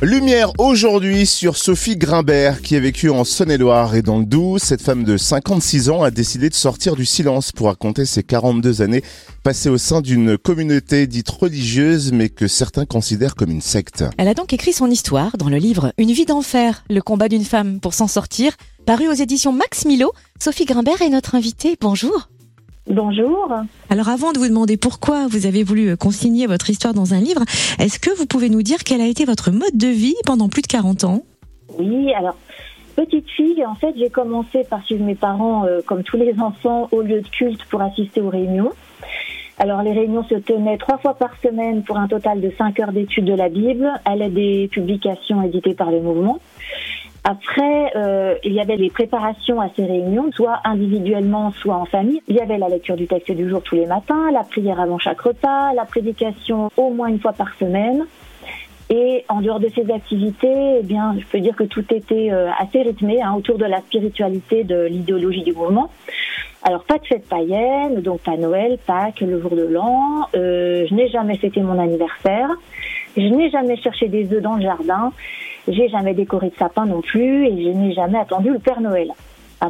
Lumière aujourd'hui sur Sophie Grimbert qui a vécu en Saône-et-Loire et dans le Doubs. Cette femme de 56 ans a décidé de sortir du silence pour raconter ses 42 années passées au sein d'une communauté dite religieuse mais que certains considèrent comme une secte. Elle a donc écrit son histoire dans le livre Une vie d'enfer, le combat d'une femme pour s'en sortir, paru aux éditions Max Milo. Sophie Grimbert est notre invitée. Bonjour. Bonjour. Alors avant de vous demander pourquoi vous avez voulu consigner votre histoire dans un livre, est-ce que vous pouvez nous dire quel a été votre mode de vie pendant plus de 40 ans? Oui, alors petite fille, en fait, j'ai commencé par suivre mes parents, euh, comme tous les enfants, au lieu de culte pour assister aux réunions. Alors les réunions se tenaient trois fois par semaine pour un total de cinq heures d'études de la Bible à l'aide des publications éditées par le mouvement. Après, euh, il y avait les préparations à ces réunions, soit individuellement, soit en famille. Il y avait la lecture du texte du jour tous les matins, la prière avant chaque repas, la prédication au moins une fois par semaine. Et en dehors de ces activités, eh bien, je peux dire que tout était euh, assez rythmé hein, autour de la spiritualité, de l'idéologie du mouvement. Alors pas de fête païenne, donc pas Noël, Pâques, le jour de l'an. Euh, je n'ai jamais fêté mon anniversaire. Je n'ai jamais cherché des œufs dans le jardin. J'ai jamais décoré de sapin non plus et je n'ai jamais attendu le Père Noël.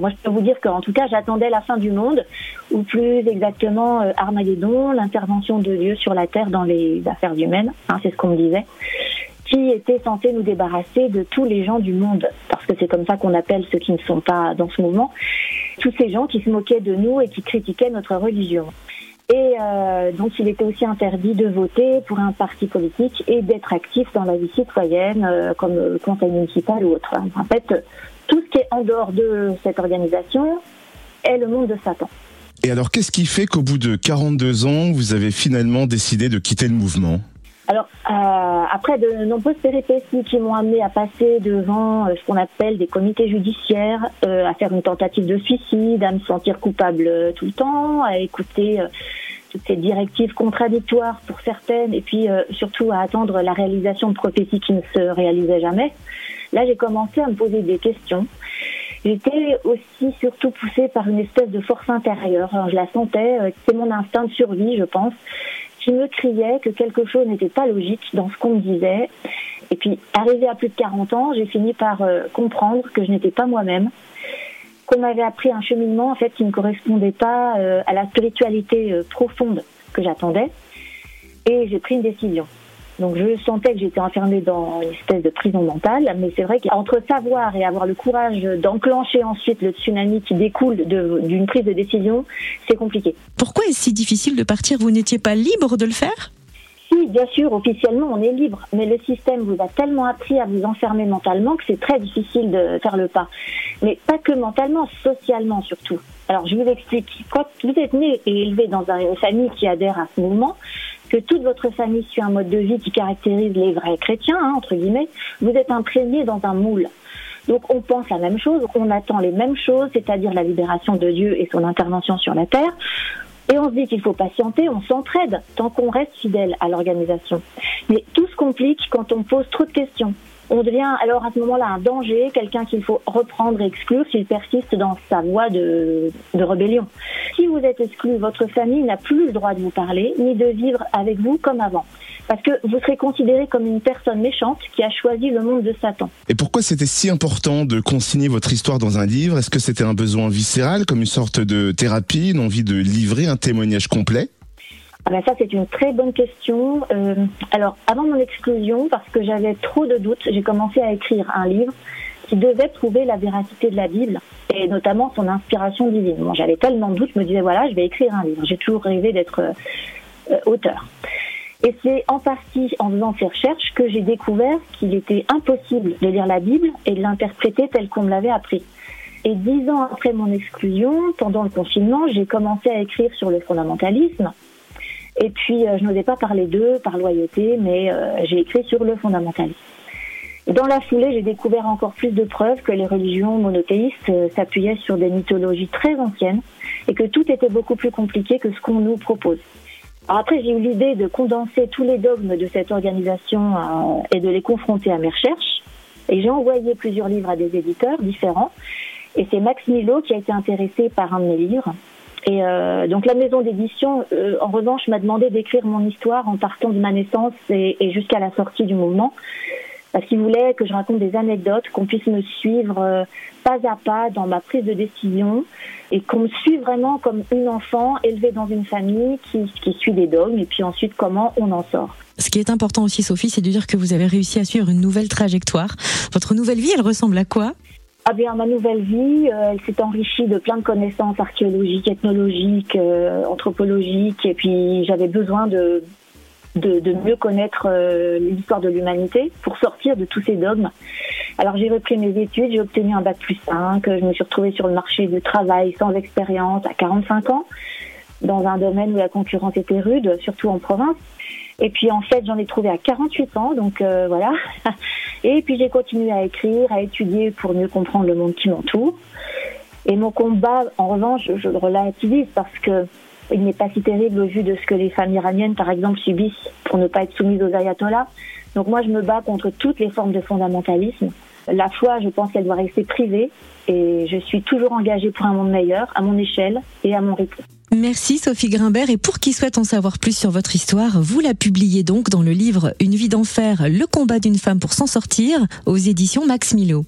Moi, je peux vous dire qu'en tout cas, j'attendais la fin du monde, ou plus exactement euh, Armageddon, l'intervention de Dieu sur la terre dans les affaires humaines, hein, c'est ce qu'on me disait, qui était censé nous débarrasser de tous les gens du monde, parce que c'est comme ça qu'on appelle ceux qui ne sont pas dans ce mouvement, tous ces gens qui se moquaient de nous et qui critiquaient notre religion. Et euh, donc, il était aussi interdit de voter pour un parti politique et d'être actif dans la vie citoyenne, euh, comme le conseil municipal ou autre. En fait, tout ce qui est en dehors de cette organisation est le monde de Satan. Et alors, qu'est-ce qui fait qu'au bout de 42 ans, vous avez finalement décidé de quitter le mouvement? Alors, euh, après de nombreuses péripéties qui m'ont amené à passer devant euh, ce qu'on appelle des comités judiciaires, euh, à faire une tentative de suicide, à me sentir coupable euh, tout le temps, à écouter toutes ces directives contradictoires pour certaines, et puis surtout à attendre la réalisation de prophéties qui ne se réalisaient jamais. Là, j'ai commencé à me poser des questions. J'étais aussi surtout poussée par une espèce de force intérieure. je la sentais, c'est mon instinct de survie, je pense qui me criait que quelque chose n'était pas logique dans ce qu'on me disait. Et puis, arrivé à plus de 40 ans, j'ai fini par euh, comprendre que je n'étais pas moi-même, qu'on m'avait appris un cheminement en fait qui ne correspondait pas euh, à la spiritualité euh, profonde que j'attendais. Et j'ai pris une décision. Donc je sentais que j'étais enfermée dans une espèce de prison mentale, mais c'est vrai qu'entre savoir et avoir le courage d'enclencher ensuite le tsunami qui découle d'une prise de décision, c'est compliqué. Pourquoi est-ce si difficile de partir? Vous n'étiez pas libre de le faire? Si, bien sûr, officiellement, on est libre, mais le système vous a tellement appris à vous enfermer mentalement que c'est très difficile de faire le pas. Mais pas que mentalement, socialement surtout. Alors, je vous explique. Quand vous êtes né et élevé dans une famille qui adhère à ce mouvement, que toute votre famille suit un mode de vie qui caractérise les vrais chrétiens, hein, entre guillemets, vous êtes imprégné dans un moule. Donc on pense la même chose, on attend les mêmes choses, c'est-à-dire la libération de Dieu et son intervention sur la terre. Et on se dit qu'il faut patienter, on s'entraide tant qu'on reste fidèle à l'organisation. Mais tout se complique quand on pose trop de questions on devient alors à ce moment-là un danger, quelqu'un qu'il faut reprendre et exclure s'il persiste dans sa voie de, rébellion. Si vous êtes exclu, votre famille n'a plus le droit de vous parler, ni de vivre avec vous comme avant. Parce que vous serez considéré comme une personne méchante qui a choisi le monde de Satan. Et pourquoi c'était si important de consigner votre histoire dans un livre? Est-ce que c'était un besoin viscéral, comme une sorte de thérapie, une envie de livrer un témoignage complet? Ah ben ça, c'est une très bonne question. Euh, alors, avant mon exclusion, parce que j'avais trop de doutes, j'ai commencé à écrire un livre qui devait prouver la véracité de la Bible et notamment son inspiration divine. J'avais tellement de doutes, je me disais, voilà, je vais écrire un livre. J'ai toujours rêvé d'être euh, euh, auteur. Et c'est en partie en faisant ces recherches que j'ai découvert qu'il était impossible de lire la Bible et de l'interpréter telle qu'on me l'avait appris. Et dix ans après mon exclusion, pendant le confinement, j'ai commencé à écrire sur le fondamentalisme, et puis, euh, je n'osais pas parler d'eux par loyauté, mais euh, j'ai écrit sur le fondamentalisme. Dans la foulée, j'ai découvert encore plus de preuves que les religions monothéistes euh, s'appuyaient sur des mythologies très anciennes et que tout était beaucoup plus compliqué que ce qu'on nous propose. Après, j'ai eu l'idée de condenser tous les dogmes de cette organisation et de les confronter à mes recherches. Et j'ai envoyé plusieurs livres à des éditeurs différents. Et c'est Max Milo qui a été intéressé par un de mes livres. Et euh, donc la maison d'édition, euh, en revanche, m'a demandé d'écrire mon histoire en partant de ma naissance et, jusqu'à la sortie du mouvement. parce qu'il voulait que je raconte des anecdotes, qu'on puisse me suivre euh, pas à pas dans ma prise de décision et qu'on me suive vraiment comme une enfant élevée dans une famille qui, qui suit des dogmes et puis ensuite comment on en sort. Ce qui est important aussi, Sophie, c'est de dire que vous avez réussi à suivre une nouvelle trajectoire. Votre nouvelle vie, elle ressemble à quoi? Ah ma nouvelle vie, euh, elle s'est enrichie de plein de connaissances archéologiques, ethnologiques, euh, anthropologiques, et puis j'avais besoin de, de, de, mieux connaître euh, l'histoire de l'humanité pour sortir de tous ces dogmes. Alors j'ai repris mes études, j'ai obtenu un bac plus 5, je me suis retrouvée sur le marché du travail sans expérience à 45 ans, dans un domaine où la concurrence était rude, surtout en province. Et puis en fait, j'en ai trouvé à 48 ans, donc voilà. Et puis j'ai continué à écrire, à étudier pour mieux comprendre le monde qui m'entoure. Et mon combat, en revanche, je le relativise parce que il n'est pas si terrible au vu de ce que les femmes iraniennes, par exemple, subissent pour ne pas être soumises aux ayatollahs. Donc moi, je me bats contre toutes les formes de fondamentalisme. La foi, je pense qu'elle doit rester privée et je suis toujours engagée pour un monde meilleur, à mon échelle et à mon rythme. Merci Sophie Grimbert et pour qui souhaite en savoir plus sur votre histoire, vous la publiez donc dans le livre Une vie d'enfer, le combat d'une femme pour s'en sortir aux éditions Max Milo.